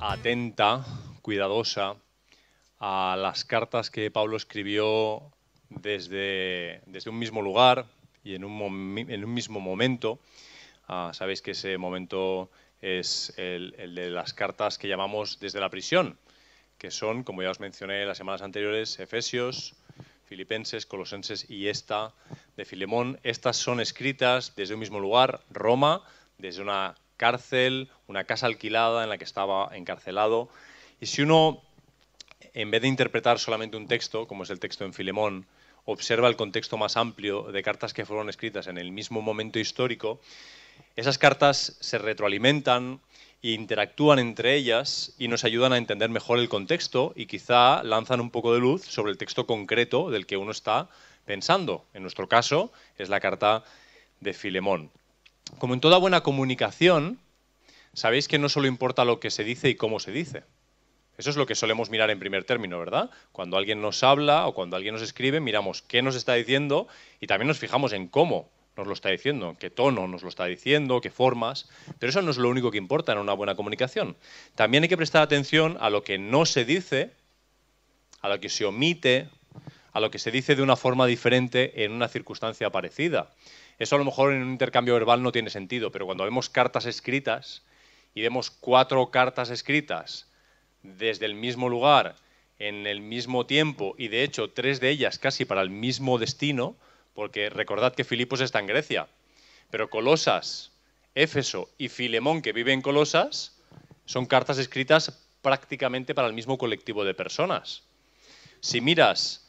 atenta, cuidadosa a las cartas que Pablo escribió desde, desde un mismo lugar y en un, en un mismo momento. Ah, sabéis que ese momento es el, de las cartas que llamamos desde la prisión, que son, como ya os mencioné las semanas anteriores, Efesios, Filipenses, Colosenses y esta de Filemón. Estas son escritas desde un mismo lugar, Roma, desde una cárcel, una casa alquilada en la que estaba encarcelado. Y si uno, en vez de interpretar solamente un texto, como es el texto en Filemón, observa el contexto más amplio de cartas que fueron escritas en el mismo momento histórico, esas cartas se retroalimentan e interactúan entre ellas y nos ayudan a entender mejor el contexto y quizá lanzan un poco de luz sobre el texto concreto del que uno está pensando. En nuestro caso es la carta de Filemón. Como en toda buena comunicación, sabéis que no solo importa lo que se dice y cómo se dice. Eso es lo que solemos mirar en primer término, ¿verdad? Cuando alguien nos habla o cuando alguien nos escribe, miramos qué nos está diciendo y también nos fijamos en cómo nos lo está diciendo, qué tono nos lo está diciendo, qué formas, pero eso no es lo único que importa en una buena comunicación. También hay que prestar atención a lo que no se dice, a lo que se omite, a lo que se dice de una forma diferente en una circunstancia parecida. Eso a lo mejor en un intercambio verbal no tiene sentido, pero cuando vemos cartas escritas y vemos cuatro cartas escritas desde el mismo lugar, en el mismo tiempo, y de hecho tres de ellas casi para el mismo destino, porque recordad que Filipos está en Grecia, pero Colosas, Éfeso y Filemón, que vive en Colosas, son cartas escritas prácticamente para el mismo colectivo de personas. Si miras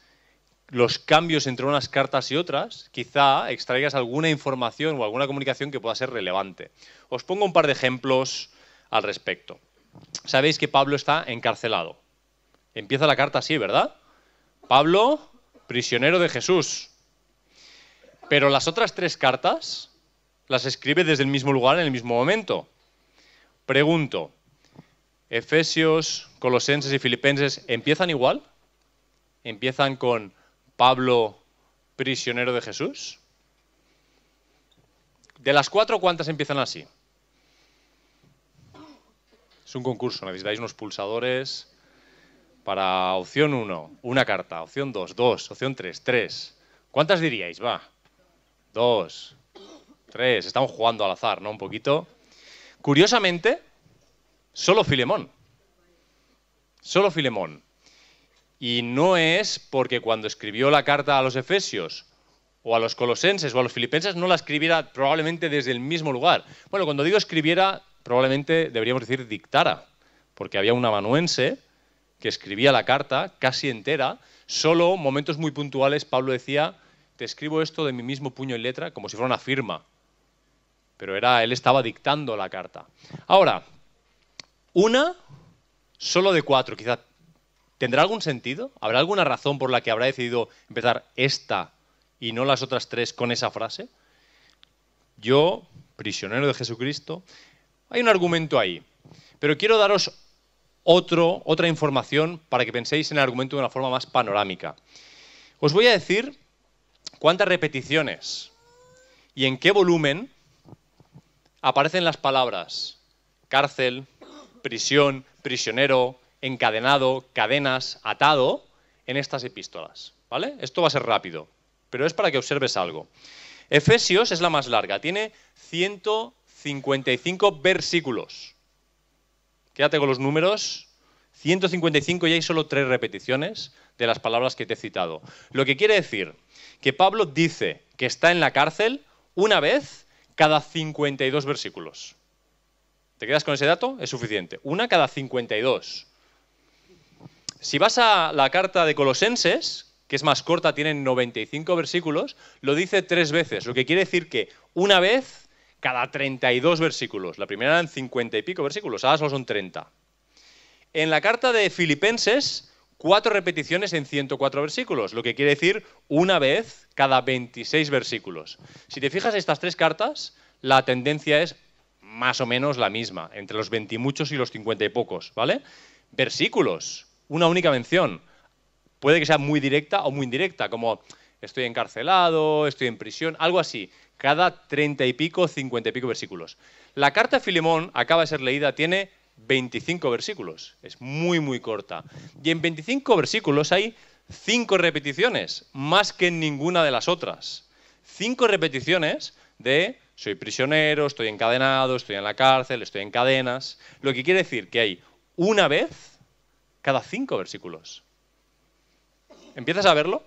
los cambios entre unas cartas y otras, quizá extraigas alguna información o alguna comunicación que pueda ser relevante. Os pongo un par de ejemplos al respecto. Sabéis que Pablo está encarcelado. Empieza la carta así, ¿verdad? Pablo, prisionero de Jesús. Pero las otras tres cartas las escribe desde el mismo lugar en el mismo momento. Pregunto, Efesios, Colosenses y Filipenses, ¿empiezan igual? ¿Empiezan con Pablo, prisionero de Jesús? De las cuatro, ¿cuántas empiezan así? Es un concurso, necesitáis unos pulsadores para opción 1, una carta, opción 2, 2, opción 3, 3. ¿Cuántas diríais? Va. 2, 3. Estamos jugando al azar, ¿no? Un poquito. Curiosamente, solo Filemón. Solo Filemón. Y no es porque cuando escribió la carta a los Efesios o a los Colosenses o a los Filipenses no la escribiera probablemente desde el mismo lugar. Bueno, cuando digo escribiera, probablemente deberíamos decir dictara, porque había un amanuense que escribía la carta casi entera, solo momentos muy puntuales Pablo decía, te escribo esto de mi mismo puño y letra, como si fuera una firma. Pero era, él estaba dictando la carta. Ahora, una solo de cuatro, quizá ¿Tendrá algún sentido? ¿Habrá alguna razón por la que habrá decidido empezar esta y no las otras tres con esa frase? Yo, prisionero de Jesucristo, hay un argumento ahí. Pero quiero daros otra información para que penséis en el argumento de una forma más panorámica. Os voy a decir cuántas repeticiones y en qué volumen aparecen las palabras cárcel, prisión, prisionero, encadenado, cadenas, atado en estas epístolas. ¿Vale? Esto va a ser rápido, pero es para que observes algo. Efesios es la más larga, tiene 155 versículos. Quédate con los números. 155 y hay solo tres repeticiones de las palabras que te he citado. Lo que quiere decir que Pablo dice que está en la cárcel una vez cada 52 versículos. ¿Te quedas con ese dato? Es suficiente. Una cada 52. Si vas a la carta de Colosenses, que es más corta, tiene 95 versículos, lo dice tres veces, lo que quiere decir que una vez cada 32 versículos. La primera eran 50 y pico versículos, ahora solo son 30. En la carta de Filipenses, cuatro repeticiones en 104 versículos, lo que quiere decir una vez cada 26 versículos. Si te fijas estas tres cartas, la tendencia es más o menos la misma, entre los 20 y muchos y los 50 y pocos, ¿vale? Versículos una única mención. Puede que sea muy directa o muy indirecta, como estoy encarcelado, estoy en prisión, algo así. Cada treinta y pico, cincuenta y pico versículos. La carta de Filemón acaba de ser leída, tiene 25 versículos. Es muy, muy corta. Y en 25 versículos hay cinco repeticiones, más que en ninguna de las otras. Cinco repeticiones de soy prisionero, estoy encadenado, estoy en la cárcel, estoy en cadenas. Lo que quiere decir que hay una vez cada cinco versículos. ¿Empiezas a verlo?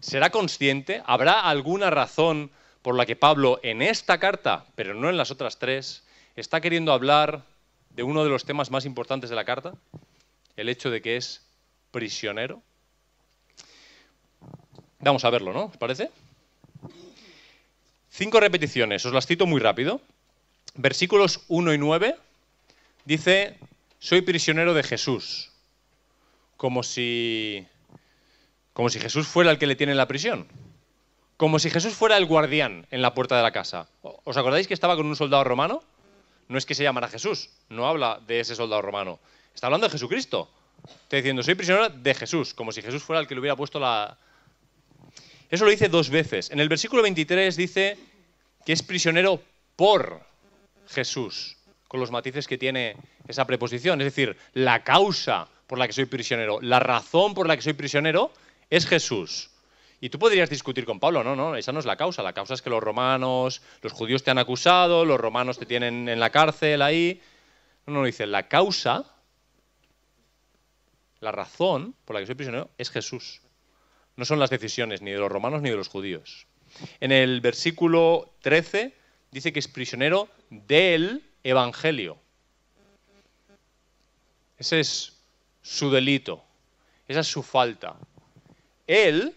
¿Será consciente? ¿Habrá alguna razón por la que Pablo en esta carta, pero no en las otras tres, está queriendo hablar de uno de los temas más importantes de la carta? El hecho de que es prisionero. Vamos a verlo, ¿no? ¿Os parece? Cinco repeticiones, os las cito muy rápido. Versículos 1 y 9 dice, soy prisionero de Jesús, como si, como si Jesús fuera el que le tiene en la prisión, como si Jesús fuera el guardián en la puerta de la casa. ¿Os acordáis que estaba con un soldado romano? No es que se llamara Jesús, no habla de ese soldado romano, está hablando de Jesucristo. Está diciendo, soy prisionero de Jesús, como si Jesús fuera el que le hubiera puesto la, eso lo dice dos veces. En el versículo 23 dice que es prisionero por Jesús, con los matices que tiene esa preposición. Es decir, la causa por la que soy prisionero, la razón por la que soy prisionero es Jesús. Y tú podrías discutir con Pablo, no, no, esa no es la causa. La causa es que los romanos, los judíos te han acusado, los romanos te tienen en la cárcel ahí. No, no, dice, la causa, la razón por la que soy prisionero es Jesús. No son las decisiones ni de los romanos ni de los judíos. En el versículo 13 dice que es prisionero del Evangelio. Ese es su delito, esa es su falta. Él,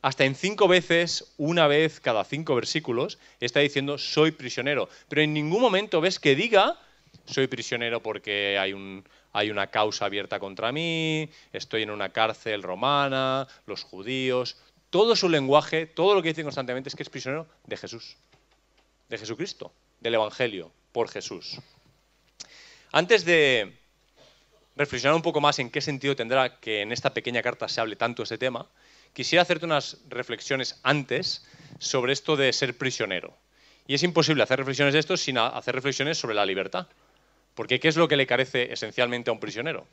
hasta en cinco veces, una vez cada cinco versículos, está diciendo soy prisionero, pero en ningún momento ves que diga soy prisionero porque hay un, hay una causa abierta contra mí, estoy en una cárcel romana, los judíos, todo su lenguaje, todo lo que dice constantemente es que es prisionero de Jesús, de Jesucristo, del Evangelio, por Jesús. Antes de reflexionar un poco más en qué sentido tendrá que en esta pequeña carta se hable tanto ese tema, quisiera hacerte unas reflexiones antes sobre esto de ser prisionero. Y es imposible hacer reflexiones de esto sin hacer reflexiones sobre la libertad. Porque ¿qué es lo que le carece esencialmente a un prisionero?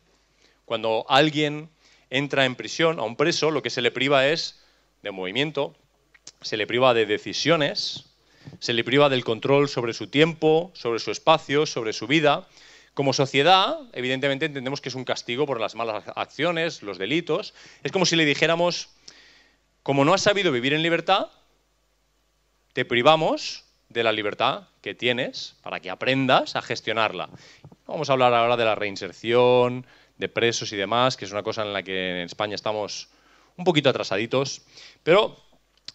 Cuando alguien entra en prisión, a un preso, lo que se le priva es de movimiento, se le priva de decisiones, se le priva del control sobre su tiempo, sobre su espacio, sobre su vida. Como sociedad, evidentemente entendemos que es un castigo por las malas acciones, los delitos. Es como si le dijéramos, como no has sabido vivir en libertad, te privamos de la libertad que tienes para que aprendas a gestionarla. Vamos a hablar ahora de la reinserción, de presos y demás, que es una cosa en la que en España estamos un poquito atrasaditos, pero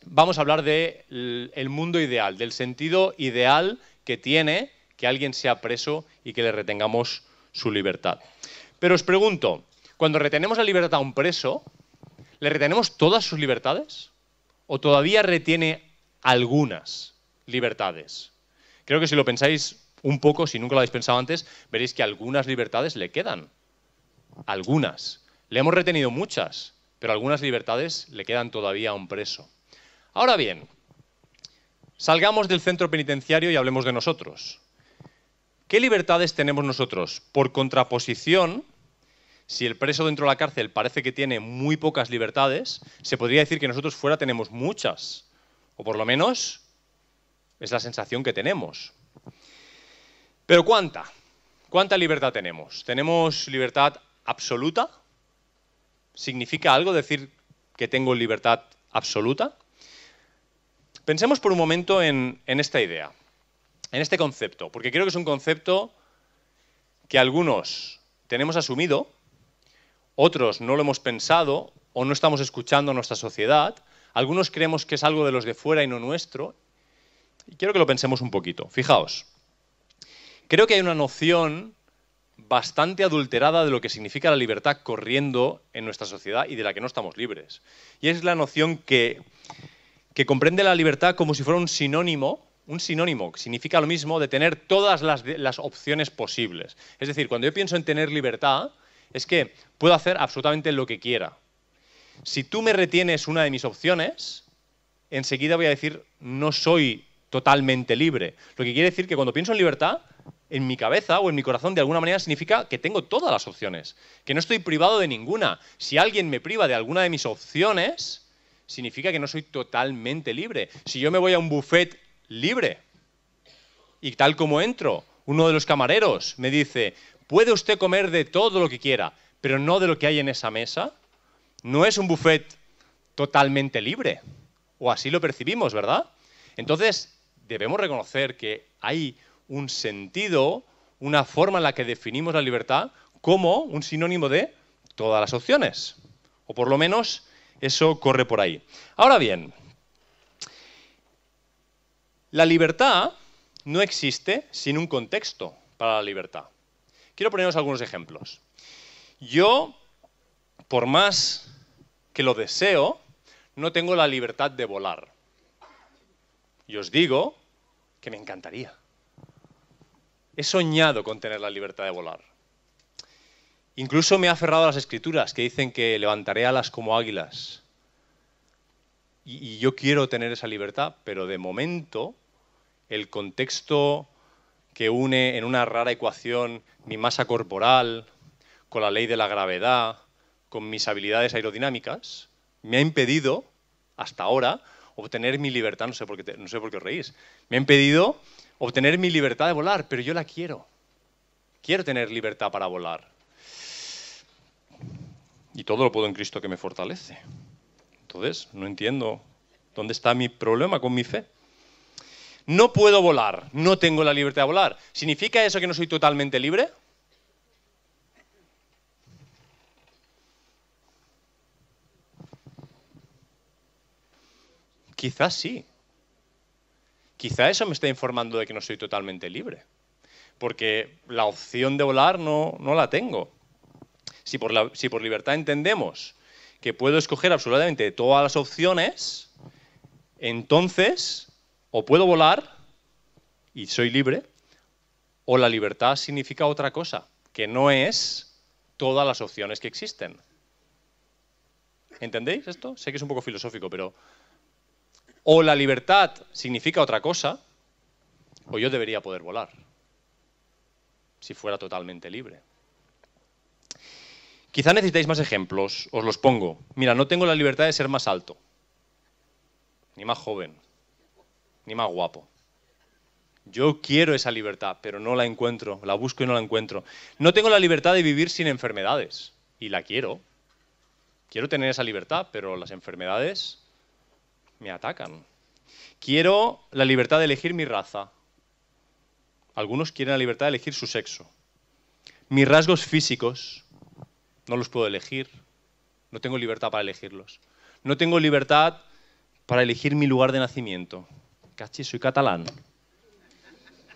vamos a hablar del el mundo ideal, del sentido ideal que tiene que alguien sea preso y que le retengamos su libertad. Pero os pregunto, cuando retenemos la libertad a un preso, ¿le retenemos todas sus libertades? ¿O todavía retiene algunas? libertades. Creo que si lo pensáis un poco, si nunca lo habéis pensado antes, veréis que algunas libertades le quedan. Algunas. Le hemos retenido muchas, pero algunas libertades le quedan todavía a un preso. Ahora bien, salgamos del centro penitenciario y hablemos de nosotros. ¿Qué libertades tenemos nosotros? Por contraposición, si el preso dentro de la cárcel parece que tiene muy pocas libertades, se podría decir que nosotros fuera tenemos muchas, o por lo menos es la sensación que tenemos. Pero ¿cuánta? ¿Cuánta libertad tenemos? ¿Tenemos libertad absoluta? ¿Significa algo decir que tengo libertad absoluta? Pensemos por un momento en, en, esta idea, en este concepto, porque creo que es un concepto que algunos tenemos asumido, otros no lo hemos pensado o no estamos escuchando a nuestra sociedad, algunos creemos que es algo de los de fuera y no nuestro, y quiero que lo pensemos un poquito. Fijaos, creo que hay una noción bastante adulterada de lo que significa la libertad corriendo en nuestra sociedad y de la que no estamos libres. Y es la noción que, que comprende la libertad como si fuera un sinónimo, un sinónimo significa lo mismo de tener todas las, las opciones posibles. Es decir, cuando yo pienso en tener libertad, es que puedo hacer absolutamente lo que quiera. Si tú me retienes una de mis opciones, enseguida voy a decir, no soy totalmente libre. Lo que quiere decir que cuando pienso en libertad en mi cabeza o en mi corazón de alguna manera significa que tengo todas las opciones, que no estoy privado de ninguna. Si alguien me priva de alguna de mis opciones, significa que no soy totalmente libre. Si yo me voy a un buffet libre y tal como entro, uno de los camareros me dice, puede usted comer de todo lo que quiera, pero no de lo que hay en esa mesa, no es un buffet totalmente libre. O así lo percibimos, ¿verdad? Entonces, debemos reconocer que hay un sentido, una forma en la que definimos la libertad como un sinónimo de todas las opciones. O por lo menos eso corre por ahí. Ahora bien, la libertad no existe sin un contexto para la libertad. Quiero poneros algunos ejemplos. Yo, por más que lo deseo, no tengo la libertad de volar. Y os digo que me encantaría. He soñado con tener la libertad de volar. Incluso me ha aferrado a las escrituras que dicen que levantaré alas como águilas. Y, y, yo quiero tener esa libertad, pero de momento el contexto que une en una rara ecuación mi masa corporal con la ley de la gravedad, con mis habilidades aerodinámicas, me ha impedido, hasta ahora, obtener mi libertad, no sé por qué, no sé por qué os reís, me ha impedido obtener mi libertad de volar, pero yo la quiero. Quiero tener libertad para volar. Y todo lo puedo en Cristo que me fortalece. Entonces, no entiendo dónde está mi problema con mi fe. No puedo volar, no tengo la libertad de volar. ¿Significa eso que no soy totalmente libre? Quizás sí. Quizá eso me está informando de que no soy totalmente libre. Porque la opción de volar no, no la tengo. Si por, si por libertad entendemos que puedo escoger absolutamente todas las opciones, entonces o puedo volar y soy libre, o la libertad significa otra cosa, que no es todas las opciones que existen. ¿Entendéis esto? Sé que es un poco filosófico, pero o la libertad significa otra cosa, o yo debería poder volar, si fuera totalmente libre. Quizá necesitáis más ejemplos, os los pongo. Mira, no tengo la libertad de ser más alto, ni más joven, ni más guapo. Yo quiero esa libertad, pero no la encuentro, la busco y no la encuentro. No tengo la libertad de vivir sin enfermedades, y la quiero. Quiero tener esa libertad, pero las enfermedades me atacan. Quiero la libertad de elegir mi raza. Algunos quieren la libertad de elegir su sexo. Mis rasgos físicos no los puedo elegir. No tengo libertad para elegirlos. No tengo libertad para elegir mi lugar de nacimiento. Cachi, soy catalán.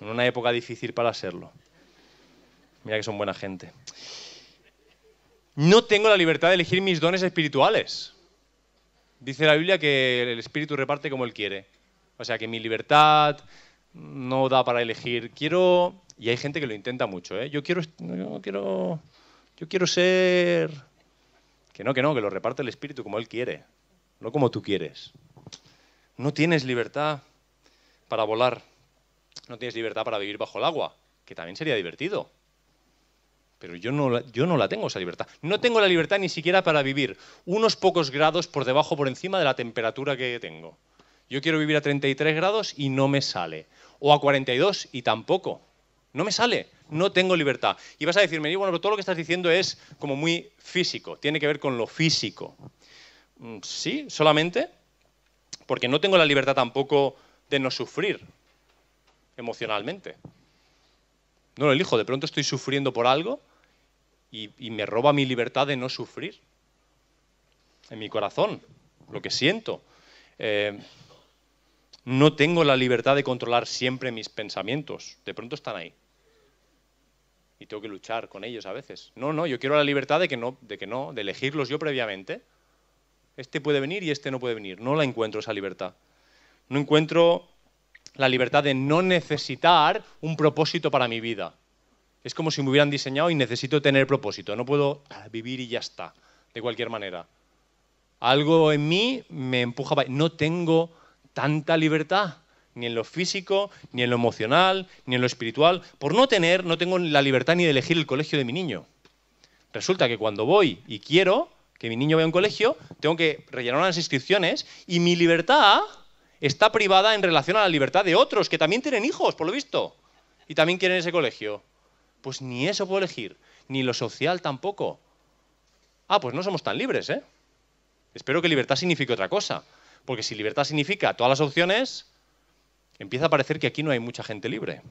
En una época difícil para serlo. Mira que son buena gente. No tengo la libertad de elegir mis dones espirituales. Dice la Biblia que el Espíritu reparte como Él quiere. O sea que mi libertad no da para elegir. Quiero. Y hay gente que lo intenta mucho, ¿eh? Yo quiero. Yo quiero. Yo quiero ser. Que no, que no, que lo reparte el Espíritu como Él quiere. No como tú quieres. No tienes libertad para volar. No tienes libertad para vivir bajo el agua, que también sería divertido. Pero yo no, yo no la tengo esa libertad. No tengo la libertad ni siquiera para vivir unos pocos grados por debajo, por encima de la temperatura que tengo. Yo quiero vivir a 33 grados y no me sale. O a 42 y tampoco. No me sale. No tengo libertad. Y vas a decirme, bueno, pero todo lo que estás diciendo es como muy físico. Tiene que ver con lo físico. Mm, sí, solamente. Porque no tengo la libertad tampoco de no sufrir emocionalmente. No lo elijo, de pronto estoy sufriendo por algo y, me roba mi libertad de no sufrir. En mi corazón, lo que siento. Eh, no tengo la libertad de controlar siempre mis pensamientos. De pronto están ahí. Y tengo que luchar con ellos a veces. No, no, yo quiero la libertad de que no, de que no, de elegirlos yo previamente. Este puede venir y este no puede venir. No la encuentro esa libertad. No encuentro la libertad de no necesitar un propósito para mi vida. Es como si me hubieran diseñado y necesito tener propósito. No puedo vivir y ya está, de cualquier manera. Algo en mí me empuja. No tengo tanta libertad. ni en lo físico, ni en lo emocional, ni en lo espiritual. Por no tener, no tengo la libertad ni de elegir el colegio de mi niño. Resulta que cuando voy y quiero que mi niño vaya a un colegio, tengo que rellenar unas inscripciones y mi libertad está privada en relación a la libertad de otros que también tienen hijos, por lo visto, y también quieren ese colegio. Pues ni eso puedo elegir, ni lo social tampoco. Ah, pues no somos tan libres, ¿eh? Espero que libertad signifique otra cosa, porque si libertad significa todas las opciones, empieza a parecer que aquí no hay mucha gente libre.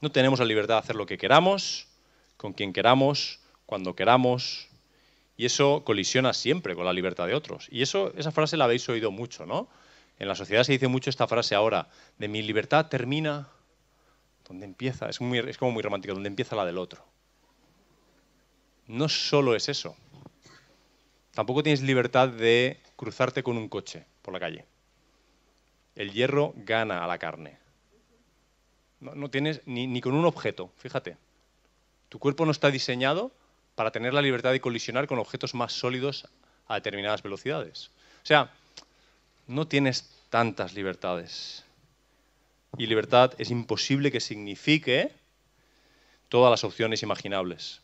No tenemos la libertad de hacer lo que queramos, con quien queramos, cuando queramos, y eso colisiona siempre con la libertad de otros. Y eso, esa frase la habéis oído mucho, ¿no? En la sociedad se dice mucho esta frase ahora, de mi libertad termina donde empieza, es, es como muy romántico, donde empieza la del otro. No solo es eso. Tampoco tienes libertad de cruzarte con un coche por la calle. El hierro gana a la carne. No, tienes ni, ni con un objeto, fíjate. Tu cuerpo no está diseñado para tener la libertad de colisionar con objetos más sólidos a determinadas velocidades. O sea, no tienes tantas libertades. Y libertad es imposible que signifique todas las opciones imaginables.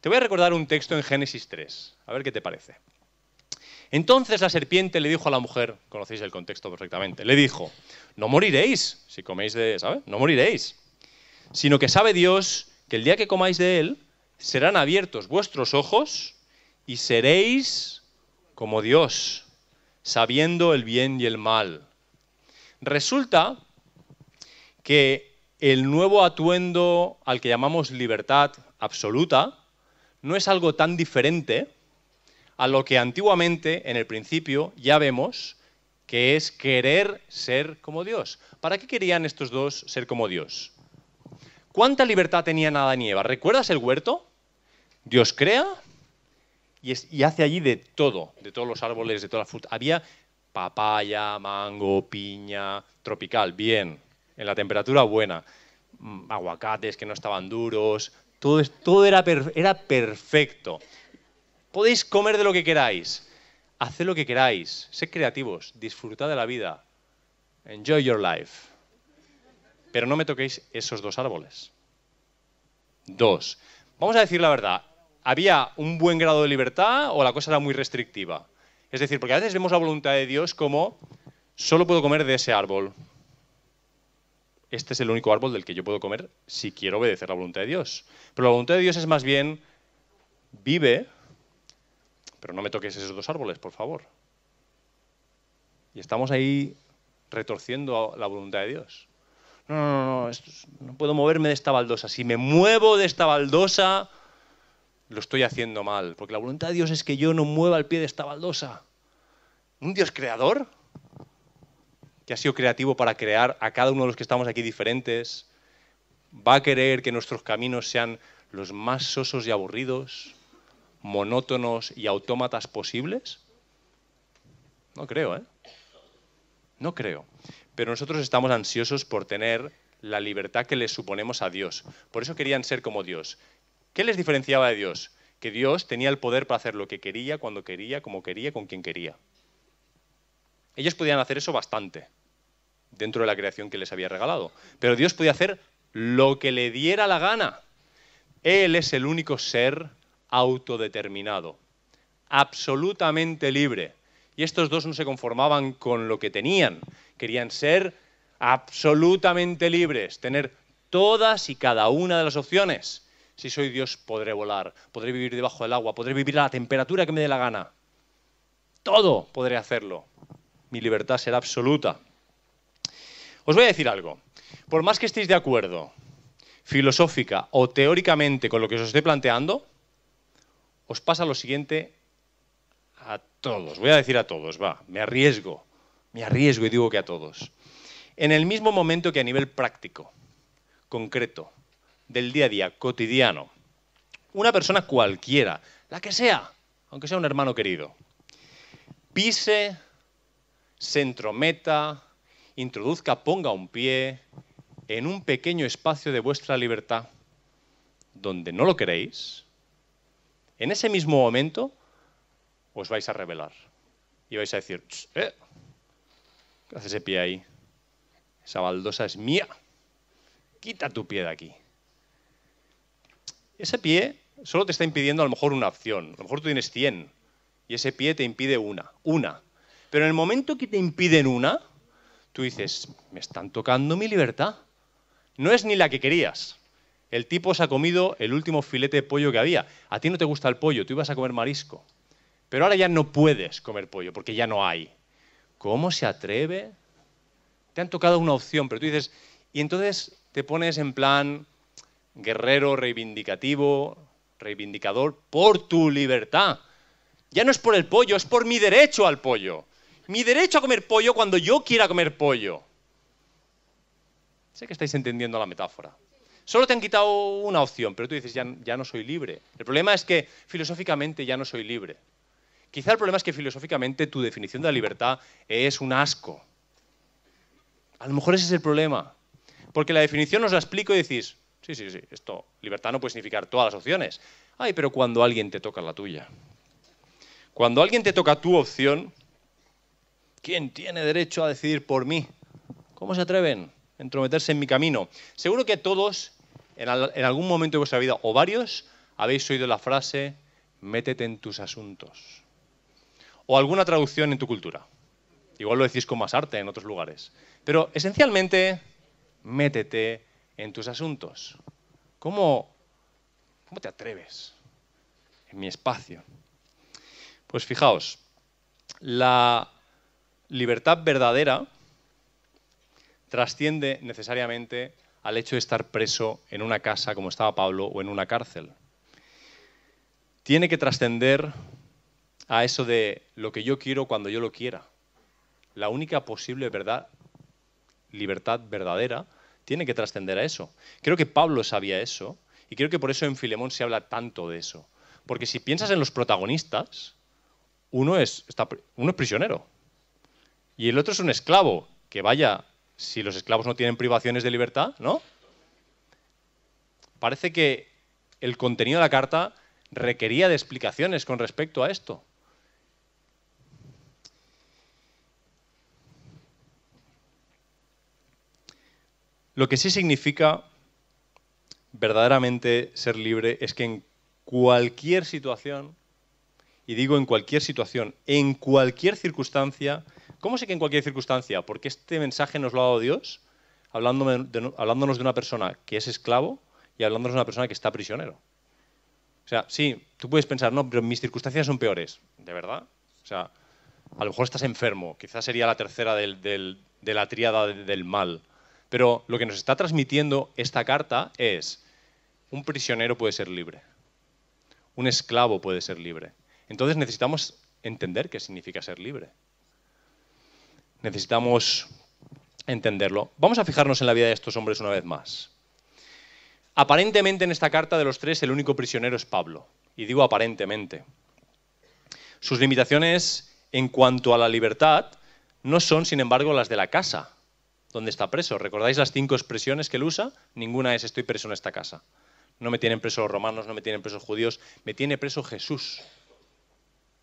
Te voy a recordar un texto en Génesis 3, a ver qué te parece. Entonces la serpiente le dijo a la mujer, conocéis el contexto perfectamente, le dijo, no moriréis si coméis de, ¿sabes? No moriréis, sino que sabe Dios que el día que comáis de él, serán abiertos vuestros ojos y seréis como Dios, sabiendo el bien y el mal. Resulta que el nuevo atuendo al que llamamos libertad absoluta no es algo tan diferente a lo que antiguamente, en el principio, ya vemos que es querer ser como Dios. ¿Para qué querían estos dos ser como Dios? ¿Cuánta libertad tenían Adán y? ¿Recuerdas el huerto? Dios crea y, hace allí de todo, de todos los árboles, de toda la fruta. Había papaya, mango, piña, tropical, bien, en la temperatura buena, mm, aguacates que no estaban duros, todo, todo era, era perfecto. Podéis comer de lo que queráis, haced lo que queráis, sed creativos, disfrutad de la vida, enjoy your life. Pero no me toquéis esos dos árboles. Dos. Vamos a decir la verdad, ¿había un buen grado de libertad o la cosa era muy restrictiva? Es decir, porque a veces vemos la voluntad de Dios como solo puedo comer de ese árbol. Este es el único árbol del que yo puedo comer si quiero obedecer la voluntad de Dios. Pero la voluntad de Dios es más bien, vive, pero no me toques esos dos árboles, por favor. Y estamos ahí retorciendo la voluntad de Dios. No, no, no, no puedo moverme de esta baldosa. Si me muevo de esta baldosa, lo estoy haciendo mal, porque la voluntad de Dios es que yo no mueva el pie de esta baldosa. Un Dios creador, que ha sido creativo para crear a cada uno de los que estamos aquí diferentes, va a querer que nuestros caminos sean los más sosos y aburridos, monótonos y autómatas posibles? No creo, ¿eh? No creo. Pero nosotros estamos ansiosos por tener la libertad que le suponemos a Dios. Por eso querían ser como Dios. ¿Qué les diferenciaba de Dios? Que Dios tenía el poder para hacer lo que quería, cuando quería, como quería, con quien quería. Ellos podían hacer eso bastante dentro de la creación que les había regalado. Pero Dios podía hacer lo que le diera la gana. Él es el único ser autodeterminado, absolutamente libre. Y estos dos no se conformaban con lo que tenían, querían ser absolutamente libres, tener todas y cada una de las opciones. Si soy Dios, podré volar, podré vivir debajo del agua, podré vivir a la temperatura que me dé la gana. Todo podré hacerlo. Mi libertad será absoluta. Os voy a decir algo. Por más que estéis de acuerdo, filosófica o teóricamente con lo que os estoy planteando, os pasa lo siguiente a todos. Voy a decir a todos, va, me arriesgo, me arriesgo y digo que a todos. En el mismo momento que a nivel práctico, concreto, del día a día, cotidiano. Una persona cualquiera, la que sea, aunque sea un hermano querido, pise, se entrometa, introduzca, ponga un pie en un pequeño espacio de vuestra libertad donde no lo queréis, en ese mismo momento os vais a rebelar. y vais a decir, ¿eh? ¿qué hace ese pie ahí? Esa baldosa es mía. Quita tu pie de aquí. Ese pie solo te está impidiendo a lo mejor una opción. A lo mejor tú tienes 100 y ese pie te impide una. Una. Pero en el momento que te impiden una, tú dices, me están tocando mi libertad. No es ni la que querías. El tipo se ha comido el último filete de pollo que había. A ti no te gusta el pollo, tú ibas a comer marisco. Pero ahora ya no puedes comer pollo porque ya no hay. ¿Cómo se atreve? Te han tocado una opción, pero tú dices, y entonces te pones en plan guerrero reivindicativo, reivindicador por tu libertad. Ya no es por el pollo, es por mi derecho al pollo. Mi derecho a comer pollo cuando yo quiera comer pollo. Sé que estáis entendiendo la metáfora. Solo te han quitado una opción, pero tú dices, ya, ya no soy libre. El problema es que filosóficamente ya no soy libre. Quizá el problema es que filosóficamente tu definición de la libertad es un asco. A lo mejor ese es el problema. Porque la definición os la explico y decís, sí, sí, sí, esto, libertad no puede significar todas las opciones. Ay, pero cuando alguien te toca la tuya. Cuando alguien te toca tu opción, ¿quién tiene derecho a decidir por mí? ¿Cómo se atreven a entrometerse en mi camino? Seguro que todos, en, algún momento de vuestra vida, o varios, habéis oído la frase, métete en tus asuntos. O alguna traducción en tu cultura. Igual lo decís con más arte en otros lugares. Pero esencialmente, métete en tus asuntos. ¿Cómo, cómo te atreves en mi espacio? Pues fijaos, la libertad verdadera trasciende necesariamente al hecho de estar preso en una casa como estaba Pablo o en una cárcel. Tiene que trascender a eso de lo que yo quiero cuando yo lo quiera. La única posible verdad, libertad verdadera, tiene que trascender a eso. Creo que Pablo sabía eso y creo que por eso en Filemón se habla tanto de eso. Porque si piensas en los protagonistas, uno es, uno es prisionero y el otro es un esclavo, que vaya, si los esclavos no tienen privaciones de libertad, ¿no? Parece que el contenido de la carta requería de explicaciones con respecto a esto. Lo que sí significa verdaderamente ser libre es que en cualquier situación y digo en cualquier situación, en cualquier circunstancia. ¿Cómo sé que en cualquier circunstancia? Porque este mensaje nos lo ha dado Dios, hablándonos de una persona que es esclavo y hablándonos de una persona que está prisionero. O sea, sí, tú puedes pensar, no, pero mis circunstancias son peores. ¿De verdad? O sea, a lo mejor estás enfermo, quizás sería la tercera de la tríada del mal. Pero lo que nos está transmitiendo esta carta es, un prisionero puede ser libre, un esclavo puede ser libre, entonces necesitamos entender qué significa ser libre. Necesitamos entenderlo. Vamos a fijarnos en la vida de estos hombres una vez más. Aparentemente en esta carta de los tres el único prisionero es Pablo. Y digo aparentemente. Sus limitaciones en cuanto a la libertad no son, sin embargo, las de la casa donde está preso. ¿Recordáis las cinco expresiones que él usa? Ninguna es estoy preso en esta casa. No me tienen preso los romanos, no me tienen presos judíos, me tiene preso Jesús.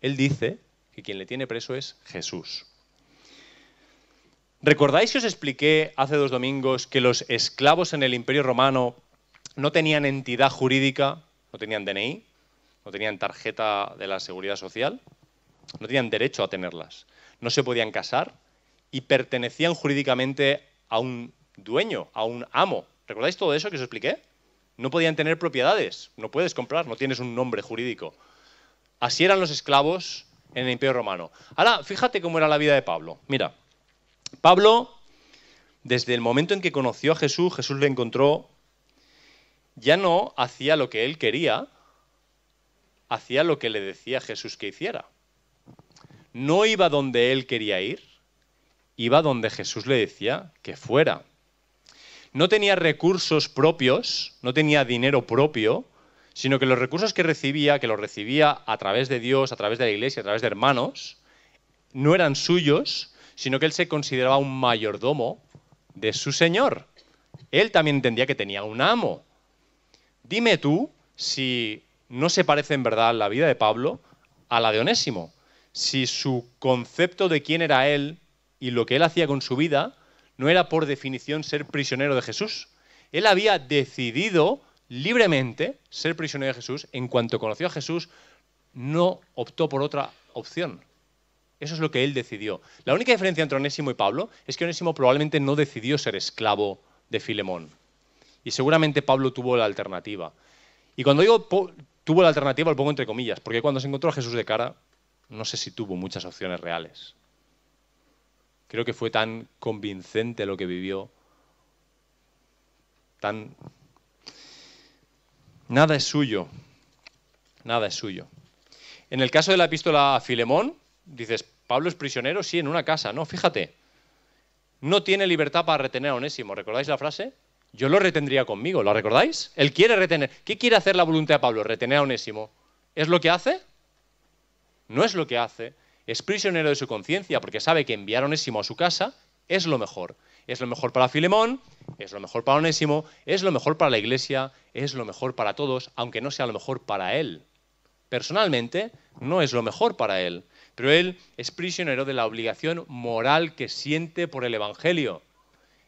Él dice que quien le tiene preso es Jesús. ¿Recordáis que os expliqué hace dos domingos que los esclavos en el Imperio Romano no tenían entidad jurídica, no tenían DNI, no tenían tarjeta de la seguridad social, no tenían derecho a tenerlas, no se podían casar y pertenecían jurídicamente a un dueño, a un amo? ¿Recordáis todo eso que os expliqué? No podían tener propiedades, no puedes comprar, no tienes un nombre jurídico. Así eran los esclavos en el Imperio Romano. Ahora, fíjate cómo era la vida de Pablo. Mira, Pablo, desde el momento en que conoció a Jesús, Jesús le encontró, ya no hacía lo que él quería, hacía lo que le decía Jesús que hiciera. No iba donde él quería ir, iba donde Jesús le decía que fuera. No tenía recursos propios, no tenía dinero propio, sino que los recursos que recibía, que los recibía a través de Dios, a través de la iglesia, a través de hermanos, no eran suyos, sino que él se consideraba un mayordomo de su Señor. Él también entendía que tenía un amo. Dime tú si no se parece en verdad la vida de Pablo a la de Onésimo. si su concepto de quién era él y lo que él hacía con su vida no era por definición ser prisionero de Jesús. Él había decidido libremente ser prisionero de Jesús. En cuanto conoció a Jesús, no optó por otra opción. Eso es lo que él decidió. La única diferencia entre Onésimo y Pablo es que Onésimo probablemente no decidió ser esclavo de Filemón. Y seguramente Pablo tuvo la alternativa. Y cuando digo tuvo la alternativa, lo pongo entre comillas, porque cuando se encontró a Jesús de cara, no sé si tuvo muchas opciones reales. Creo que fue tan convincente lo que vivió, tan... Nada es suyo, nada es suyo. En el caso de la epístola a Filemón, dices, Pablo es prisionero, sí, en una casa. No, fíjate, no tiene libertad para retener a Onésimo. ¿Recordáis la frase? Yo lo retendría conmigo, ¿lo recordáis? Él quiere retener. ¿Qué quiere hacer la voluntad de Pablo? Retener a Onésimo. ¿Es lo que hace? No es lo que hace. Es prisionero de su conciencia porque sabe que enviar a Onésimo a su casa es lo mejor. Es lo mejor para Filemón, es lo mejor para Onésimo, es lo mejor para la iglesia, es lo mejor para todos, aunque no sea lo mejor para él. Personalmente, no es lo mejor para él, pero él es prisionero de la obligación moral que siente por el Evangelio.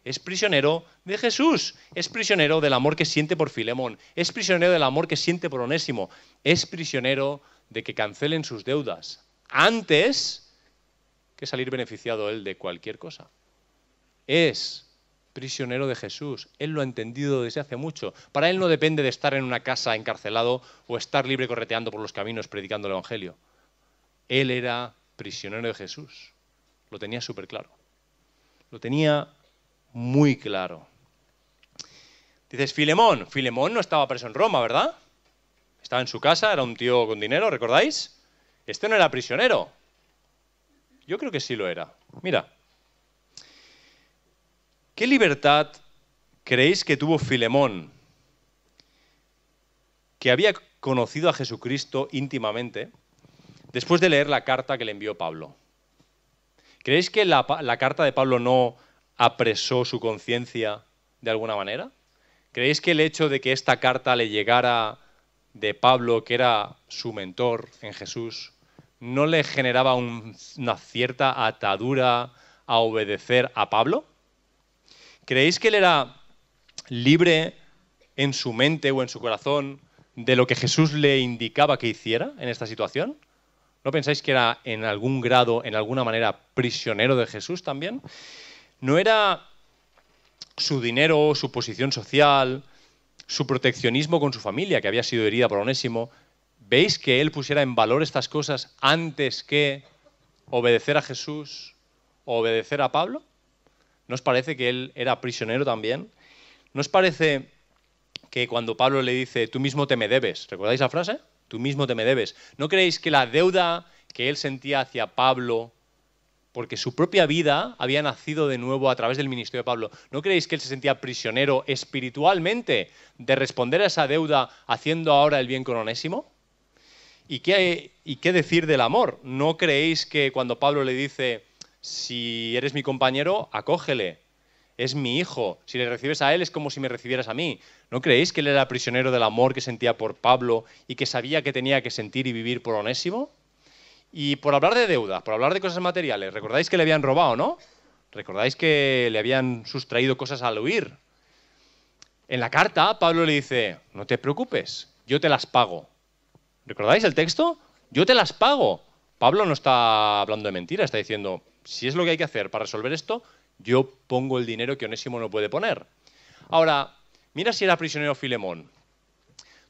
Es prisionero de Jesús, es prisionero del amor que siente por Filemón, es prisionero del amor que siente por Onésimo, es prisionero de que cancelen sus deudas antes que salir beneficiado él de cualquier cosa. Es prisionero de Jesús. Él lo ha entendido desde hace mucho. Para él no depende de estar en una casa encarcelado o estar libre correteando por los caminos predicando el Evangelio. Él era prisionero de Jesús. Lo tenía súper claro. Lo tenía muy claro. Dices, Filemón. Filemón no estaba preso en Roma, ¿verdad? Estaba en su casa, era un tío con dinero, ¿recordáis? Este no era prisionero. Yo creo que sí lo era. Mira, ¿Qué libertad creéis que tuvo Filemón, que había conocido a Jesucristo íntimamente, después de leer la carta que le envió Pablo? ¿Creéis que la, carta de Pablo no apresó su conciencia de alguna manera? ¿Creéis que el hecho de que esta carta le llegara de Pablo, que era su mentor en Jesús, no le generaba una cierta atadura a obedecer a Pablo? ¿Creéis que él era libre en su mente o en su corazón de lo que Jesús le indicaba que hiciera en esta situación? ¿No pensáis que era en algún grado, en alguna manera, prisionero de Jesús también? ¿No era su dinero, su posición social, su proteccionismo con su familia, que había sido herida por Onésimo? ¿Veis que él pusiera en valor estas cosas antes que obedecer a Jesús o obedecer a Pablo? ¿No os parece que él era prisionero también? ¿No os parece que cuando Pablo le dice, tú mismo te me debes, ¿recordáis la frase? Tú mismo te me debes. ¿No creéis que la deuda que él sentía hacia Pablo, porque su propia vida había nacido de nuevo a través del ministerio de Pablo, ¿no creéis que él se sentía prisionero espiritualmente de responder a esa deuda haciendo ahora el bien con Onésimo? ¿Y qué, ¿Y qué decir del amor? ¿No creéis que cuando Pablo le dice, si eres mi compañero, acógele. Es mi hijo. Si le recibes a él es como si me recibieras a mí. ¿No creéis que él era prisionero del amor que sentía por Pablo y que sabía que tenía que sentir y vivir por Onésimo? Y por hablar de deuda, por hablar de cosas materiales, ¿recordáis que le habían robado, no? ¿Recordáis que le habían sustraído cosas al huir? En la carta, Pablo le dice, no te preocupes, yo te las pago. ¿Recordáis el texto? Yo te las pago. Pablo no está hablando de mentira, está diciendo, si es lo que hay que hacer para resolver esto, yo pongo el dinero que Onésimo no puede poner. Ahora, mira si era prisionero Filemón.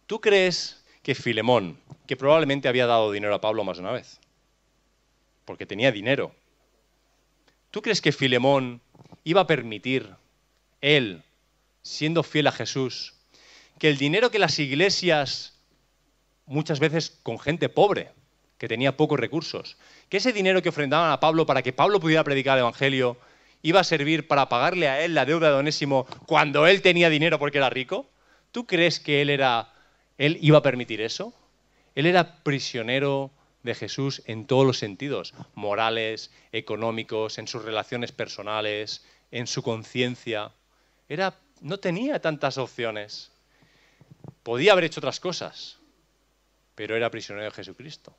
¿Tú crees que Filemón, que probablemente había dado dinero a Pablo más de una vez, porque tenía dinero, ¿tú crees que Filemón iba a permitir, él, siendo fiel a Jesús, que el dinero que las iglesias, muchas veces con gente pobre, que tenía pocos recursos, que ese dinero que ofrendaban a Pablo para que Pablo pudiera predicar el Evangelio iba a servir para pagarle a él la deuda de Onésimo cuando él tenía dinero porque era rico? ¿Tú crees que él era él iba a permitir eso? Él era prisionero de Jesús en todos los sentidos, morales, económicos, en sus relaciones personales, en su conciencia. Era no tenía tantas opciones. Podía haber hecho otras cosas, pero era prisionero de Jesucristo.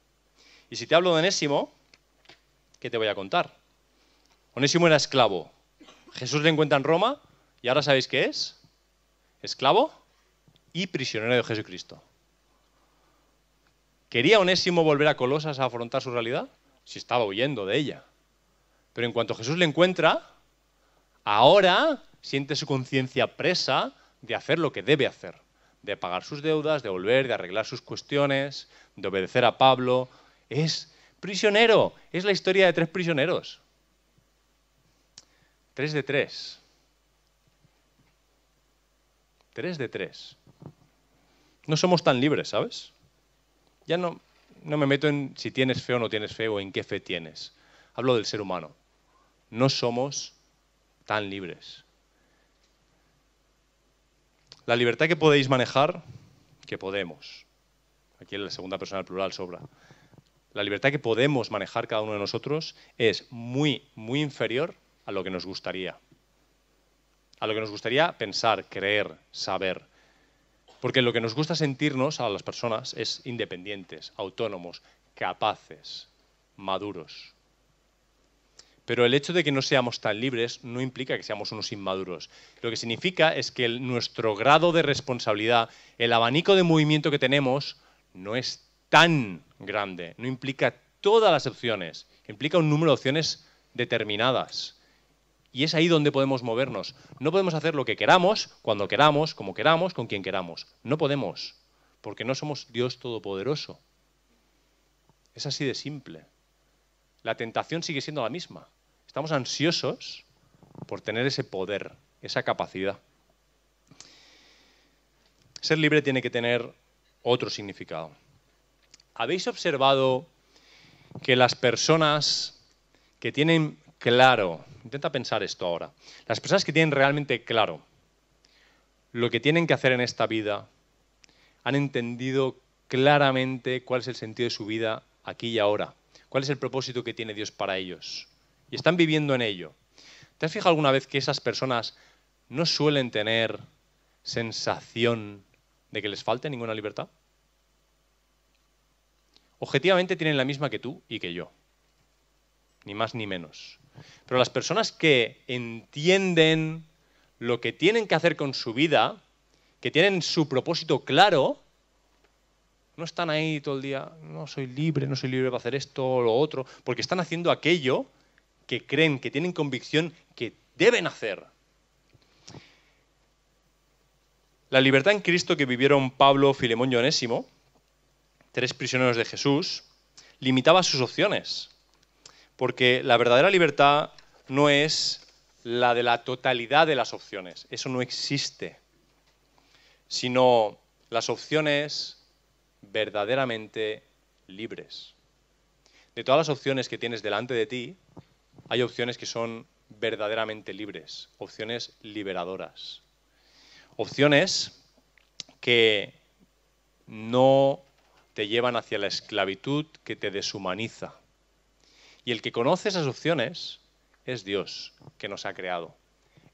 Y si te hablo de Onésimo, que te voy a contar. Onésimo era esclavo. Jesús le encuentra en Roma y ahora sabéis qué es. Esclavo y prisionero de Jesucristo. ¿Quería Onésimo volver a Colosas a afrontar su realidad? Si estaba huyendo de ella. Pero en cuanto Jesús le encuentra, ahora siente su conciencia presa de hacer lo que debe hacer, de pagar sus deudas, de volver, de arreglar sus cuestiones, de obedecer a Pablo. Es prisionero, es la historia de tres prisioneros. Tres de tres. Tres de tres. No somos tan libres, ¿sabes? Ya no, no me meto en si tienes fe o no tienes fe o en qué fe tienes. Hablo del ser humano. No somos tan libres. La libertad que podéis manejar, que podemos. Aquí en la segunda persona del plural sobra. La libertad que podemos manejar cada uno de nosotros es muy, muy inferior a lo que nos gustaría. A lo que nos gustaría pensar, creer, saber. Porque lo que nos gusta sentirnos a las personas es independientes, autónomos, capaces, maduros. Pero el hecho de que no seamos tan libres no implica que seamos unos inmaduros. Lo que significa es que nuestro grado de responsabilidad, el abanico de movimiento que tenemos, no es tan grande, no implica todas las opciones, implica un número de opciones determinadas. Y es ahí donde podemos movernos. No podemos hacer lo que queramos, cuando queramos, como queramos, con quien queramos. No podemos, porque no somos Dios Todopoderoso. Es así de simple. La tentación sigue siendo la misma. Estamos ansiosos por tener ese poder, esa capacidad. Ser libre tiene que tener otro significado. ¿Habéis observado que las personas que tienen claro, intenta pensar esto ahora, las personas que tienen realmente claro lo que tienen que hacer en esta vida, han entendido claramente cuál es el sentido de su vida aquí y ahora, cuál es el propósito que tiene Dios para ellos y están viviendo en ello. ¿Te has fijado alguna vez que esas personas no suelen tener sensación de que les falte ninguna libertad? Objetivamente tienen la misma que tú y que yo, ni más ni menos. Pero las personas que entienden lo que tienen que hacer con su vida, que tienen su propósito claro, no están ahí todo el día, no soy libre, no soy libre para hacer esto o lo otro, porque están haciendo aquello que creen, que tienen convicción que deben hacer. La libertad en Cristo que vivieron Pablo, Filemón y Onésimo, tres prisioneros de Jesús, limitaba sus opciones. Porque la verdadera libertad no es la de la totalidad de las opciones, eso no existe, sino las opciones verdaderamente libres. De todas las opciones que tienes delante de ti, hay opciones que son verdaderamente libres, opciones liberadoras. Opciones que no te llevan hacia la esclavitud que te deshumaniza. Y el que conoce esas opciones es Dios, que nos ha creado.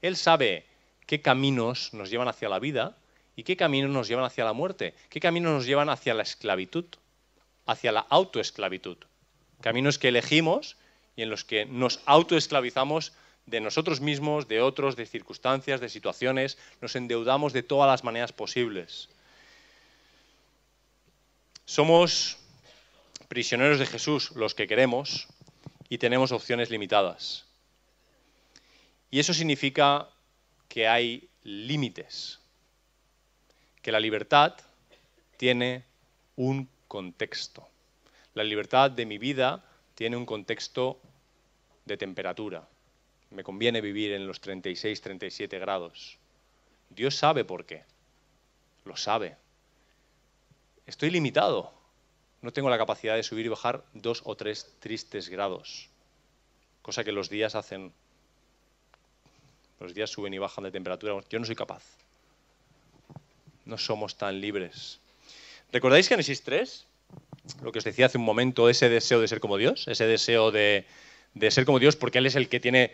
Él sabe qué caminos nos llevan hacia la vida y qué caminos nos llevan hacia la muerte, qué caminos nos llevan hacia la esclavitud, hacia la autoesclavitud. Caminos que elegimos y en los que nos autoesclavizamos de nosotros mismos, de otros, de circunstancias, de situaciones, nos endeudamos de todas las maneras posibles. Somos prisioneros de Jesús los que queremos y tenemos opciones limitadas. Y eso significa que hay límites, que la libertad tiene un contexto. La libertad de mi vida tiene un contexto de temperatura. Me conviene vivir en los 36, 37 grados. Dios sabe por qué. Lo sabe. Estoy limitado. No tengo la capacidad de subir y bajar dos o tres tristes grados. Cosa que los días hacen. Los días suben y bajan de temperatura. Yo no soy capaz. No somos tan libres. ¿Recordáis Génesis 3? Lo que os decía hace un momento, ese deseo de ser como Dios, ese deseo de, ser como Dios porque Él es el que tiene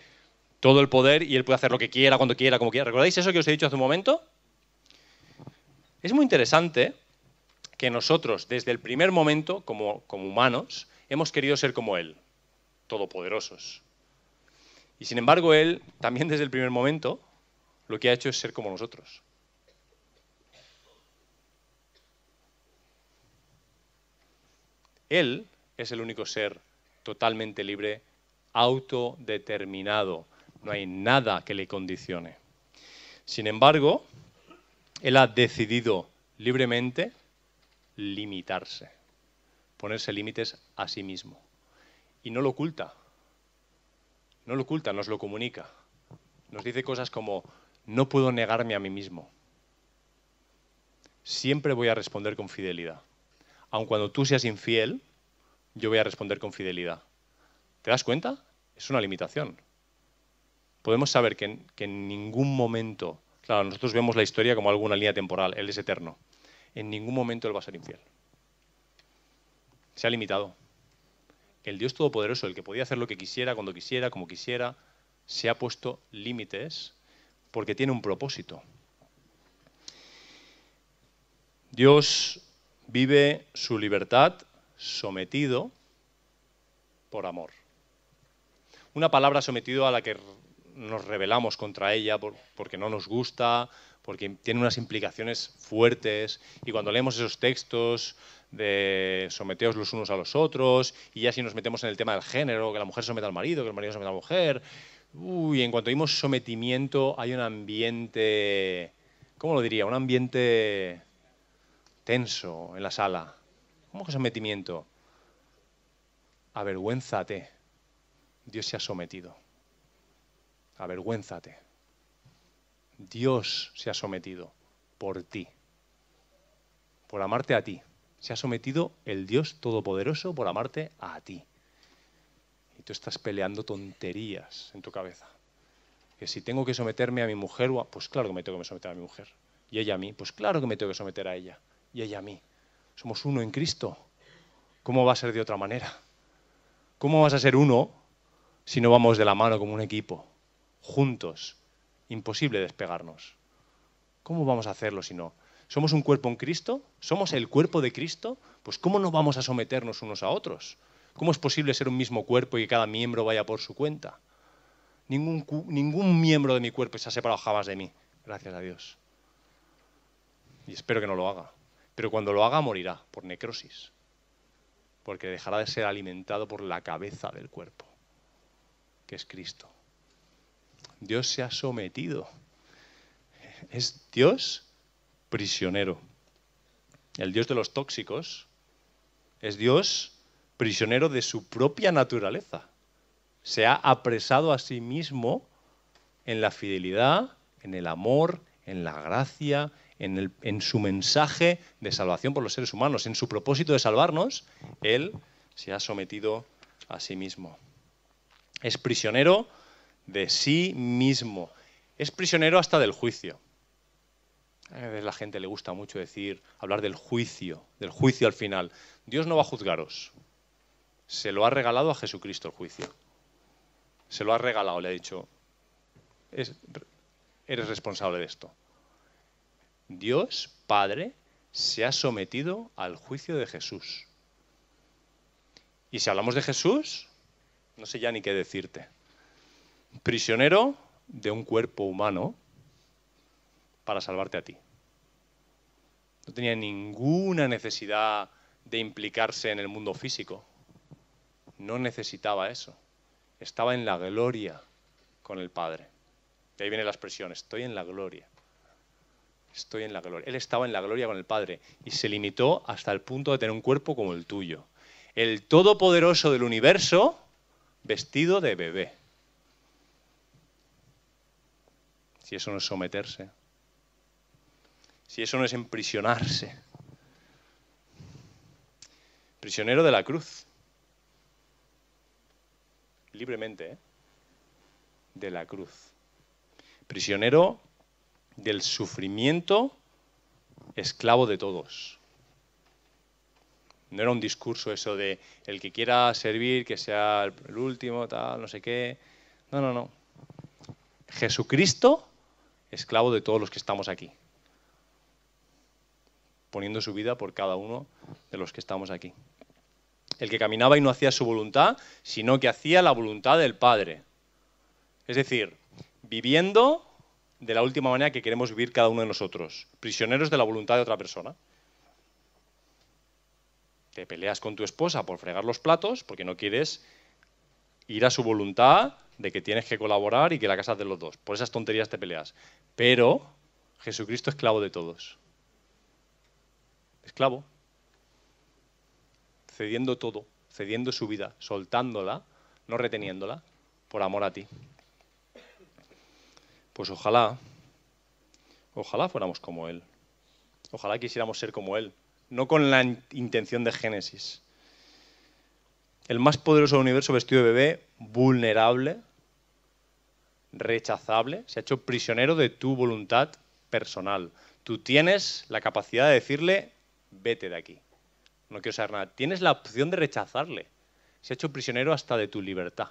todo el poder y Él puede hacer lo que quiera, cuando quiera, como quiera. ¿Recordáis eso que os he dicho hace un momento? Es muy interesante que nosotros, desde el primer momento, como humanos, hemos querido ser como Él. todopoderosos. Y sin embargo, Él, también desde el primer momento, lo que ha hecho es ser como nosotros. Él es el único ser totalmente libre, autodeterminado. No hay nada que le condicione. Sin embargo, Él ha decidido libremente limitarse, ponerse límites a sí mismo. Y no lo oculta. No lo oculta, nos lo comunica. Nos dice cosas como, no puedo negarme a mí mismo. Siempre voy a responder con fidelidad. Aun cuando tú seas infiel, yo voy a responder con fidelidad. ¿Te das cuenta? Es una limitación. Podemos saber que en, ningún momento, claro, nosotros vemos la historia como alguna línea temporal, Él es eterno. En ningún momento Él va a ser infiel. Se ha limitado. El Dios Todopoderoso, el que podía hacer lo que quisiera, cuando quisiera, como quisiera, se ha puesto límites porque tiene un propósito. Dios vive su libertad sometido por amor. Una palabra sometido a la que nos rebelamos contra ella porque no nos gusta, porque tiene unas implicaciones fuertes. Y cuando leemos esos textos de someteos los unos a los otros, y ya si nos metemos en el tema del género, que la mujer someta al marido, que el marido someta a la mujer, uy, en cuanto oímos sometimiento hay un ambiente, ¿cómo lo diría? Un ambiente tenso en la sala. ¿Cómo que sometimiento? Avergüénzate. Dios se ha sometido. Avergüénzate. Dios se ha sometido por ti, por amarte a ti. Se ha sometido el Dios Todopoderoso por amarte a ti. Y tú estás peleando tonterías en tu cabeza. Que si tengo que someterme a mi mujer, pues claro que me tengo que someter a mi mujer. Y ella a mí, pues claro que me tengo que someter a ella. Y ella a mí. Somos uno en Cristo. ¿Cómo va a ser de otra manera? ¿Cómo vas a ser uno si no vamos de la mano como un equipo, juntos? Imposible despegarnos. ¿Cómo vamos a hacerlo si no? ¿Somos un cuerpo en Cristo? ¿Somos el cuerpo de Cristo? Pues ¿cómo no vamos a someternos unos a otros? ¿Cómo es posible ser un mismo cuerpo y que cada miembro vaya por su cuenta? Ningún, ningún miembro de mi cuerpo se ha separado jamás de mí, gracias a Dios. Y espero que no lo haga. Pero cuando lo haga morirá por necrosis, porque dejará de ser alimentado por la cabeza del cuerpo, que es Cristo. Dios se ha sometido. Es Dios prisionero. El Dios de los tóxicos es Dios prisionero de su propia naturaleza. Se ha apresado a sí mismo en la fidelidad, en el amor, en la gracia, en, su mensaje de salvación por los seres humanos, en su propósito de salvarnos, Él se ha sometido a sí mismo. Es prisionero de sí mismo. Es prisionero hasta del juicio. A veces la gente le gusta mucho decir, hablar del juicio, del juicio al final. Dios no va a juzgaros. Se lo ha regalado a Jesucristo el juicio. Se lo ha regalado, le ha dicho, eres responsable de esto. Dios Padre se ha sometido al juicio de Jesús. Y si hablamos de Jesús, no sé ya ni qué decirte. Prisionero de un cuerpo humano para salvarte a ti. No tenía ninguna necesidad de implicarse en el mundo físico. No necesitaba eso. Estaba en la gloria con el Padre. De ahí viene la expresión, estoy en la gloria estoy en la gloria. Él estaba en la gloria con el Padre y se limitó hasta el punto de tener un cuerpo como el tuyo. El todopoderoso del universo vestido de bebé. Si eso no es someterse, si eso no es emprisionarse. Prisionero de la cruz. Libremente, ¿eh? De la cruz. Prisionero del sufrimiento esclavo de todos. No era un discurso eso de el que quiera servir, que sea el último, tal, no sé qué. No, no, no. Jesucristo, esclavo de todos los que estamos aquí. Poniendo su vida por cada uno de los que estamos aquí. el que caminaba y no hacía su voluntad, sino que hacía la voluntad del Padre. Es decir, viviendo de la última manera que queremos vivir cada uno de nosotros, prisioneros de la voluntad de otra persona. Te peleas con tu esposa por fregar los platos porque no quieres ir a su voluntad de que tienes que colaborar y que la casa de los dos. Por esas tonterías te peleas. Pero Jesucristo es esclavo de todos. Esclavo. Cediendo todo, cediendo su vida, soltándola, no reteniéndola, por amor a ti. Pues ojalá, ojalá fuéramos como Él. Ojalá quisiéramos ser como Él. No con la intención de Génesis. El más poderoso del universo vestido de bebé, vulnerable, rechazable, se ha hecho prisionero de tu voluntad personal. Tú tienes la capacidad de decirle, vete de aquí. No quiero saber nada. Tienes la opción de rechazarle. Se ha hecho prisionero hasta de tu libertad.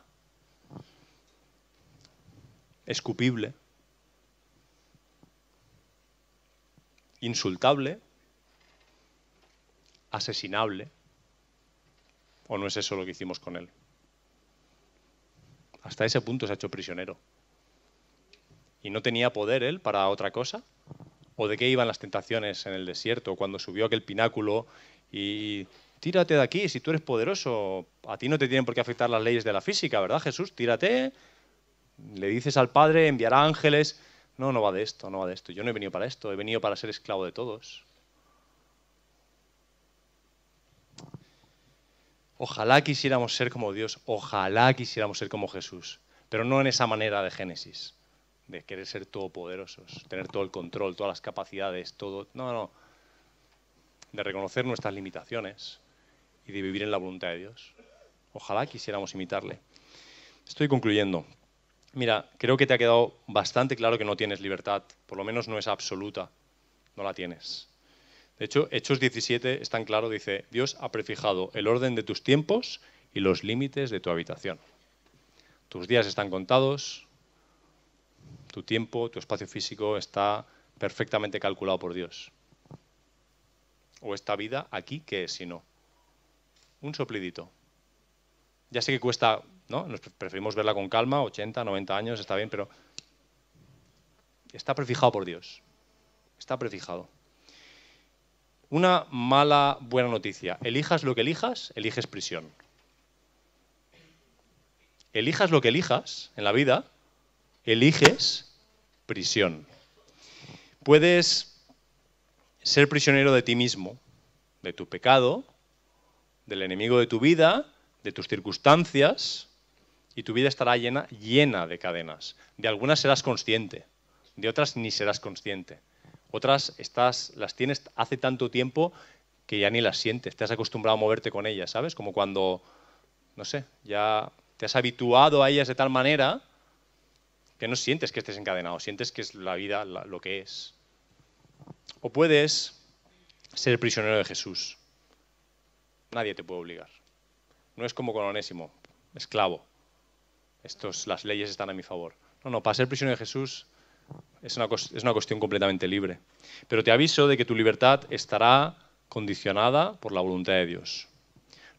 Escupible. Insultable. Asesinable. ¿O no es eso lo que hicimos con él? Hasta ese punto se ha hecho prisionero. ¿Y no tenía poder él para otra cosa? ¿O de qué iban las tentaciones en el desierto cuando subió aquel pináculo y tírate de aquí, si tú eres poderoso, a ti no te tienen por qué afectar las leyes de la física, ¿verdad Jesús? Tírate, le dices al Padre, enviará ángeles. No, no va de esto, no va de esto. Yo no he venido para esto, he venido para ser esclavo de todos. Ojalá quisiéramos ser como Dios, ojalá quisiéramos ser como Jesús, pero no en esa manera de Génesis de querer ser todopoderosos, tener todo el control, todas las capacidades, todo. No, no. De reconocer nuestras limitaciones y de vivir en la voluntad de Dios. Ojalá quisiéramos imitarle. Estoy concluyendo. Mira, creo que te ha quedado bastante claro que no tienes libertad, por lo menos no es absoluta, no la tienes. De hecho, Hechos 17 es tan claro, dice, Dios ha prefijado el orden de tus tiempos y los límites de tu habitación. Tus días están contados, tu tiempo, tu espacio físico está perfectamente calculado por Dios. O esta vida aquí, ¿qué es si no? Un soplidito. Ya sé que cuesta, ¿no? Nos preferimos verla con calma, 80, 90 años, está bien, pero está prefijado por Dios. Está prefijado. Una mala, buena noticia. Elijas lo que elijas, eliges prisión. Elijas lo que elijas en la vida, eliges prisión. Puedes ser prisionero de ti mismo, de tu pecado, del enemigo de tu vida, de tus circunstancias, y tu vida estará llena, llena de cadenas. De algunas serás consciente, de otras ni serás consciente. Otras estás, las tienes hace tanto tiempo que ya ni las sientes, te has acostumbrado a moverte con ellas, ¿sabes? Como cuando, no sé, ya te has habituado a ellas de tal manera que no sientes que estés encadenado, sientes que es la vida lo que es. O puedes ser prisionero de Jesús. Nadie te puede obligar. No es como con Onésimo, esclavo. Estos, las leyes están a mi favor. No, no, para ser prisionero de Jesús es una, es una cuestión completamente libre. Pero te aviso de que tu libertad estará condicionada por la voluntad de Dios.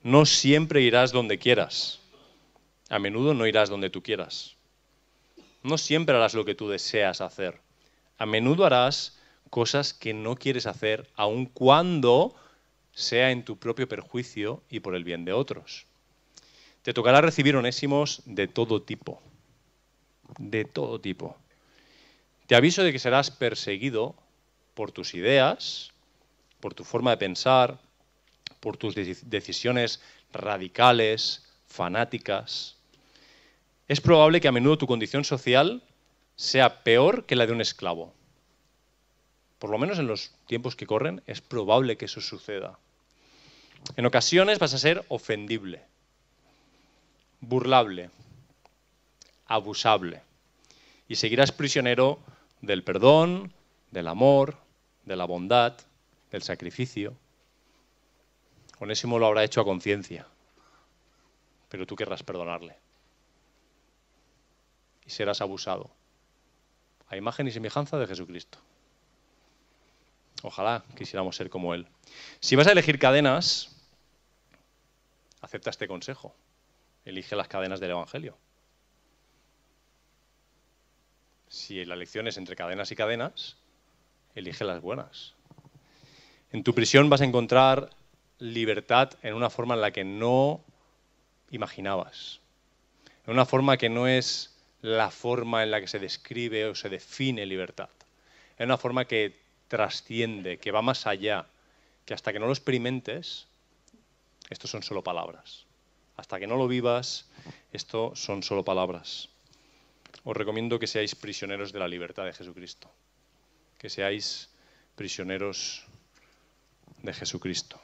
No siempre irás donde quieras. A menudo no irás donde tú quieras. No siempre harás lo que tú deseas hacer. A menudo harás cosas que no quieres hacer, aun cuando sea en tu propio perjuicio y por el bien de otros. Te tocará recibir onésimos de todo tipo. De todo tipo. Te aviso de que serás perseguido por tus ideas, por tu forma de pensar, por tus decisiones radicales, fanáticas, es probable que a menudo tu condición social sea peor que la de un esclavo. Por lo menos en los tiempos que corren es probable que eso suceda. En ocasiones vas a ser ofendible, burlable, abusable y seguirás prisionero del perdón, del amor, de la bondad, del sacrificio. Onésimo lo habrá hecho a conciencia, pero tú querrás perdonarle y serás abusado. A imagen y semejanza de Jesucristo. Ojalá quisiéramos ser como Él. Si vas a elegir cadenas, acepta este consejo. Elige las cadenas del Evangelio. Si la elección es entre cadenas y cadenas, elige las buenas. En tu prisión vas a encontrar libertad en una forma en la que no imaginabas. En una forma que no es la forma en la que se describe o se define libertad. En una forma que trasciende, que va más allá, que hasta que no lo experimentes, esto son solo palabras. Hasta que no lo vivas, esto son solo palabras. Os recomiendo que seáis prisioneros de la libertad de Jesucristo. Que seáis prisioneros de Jesucristo.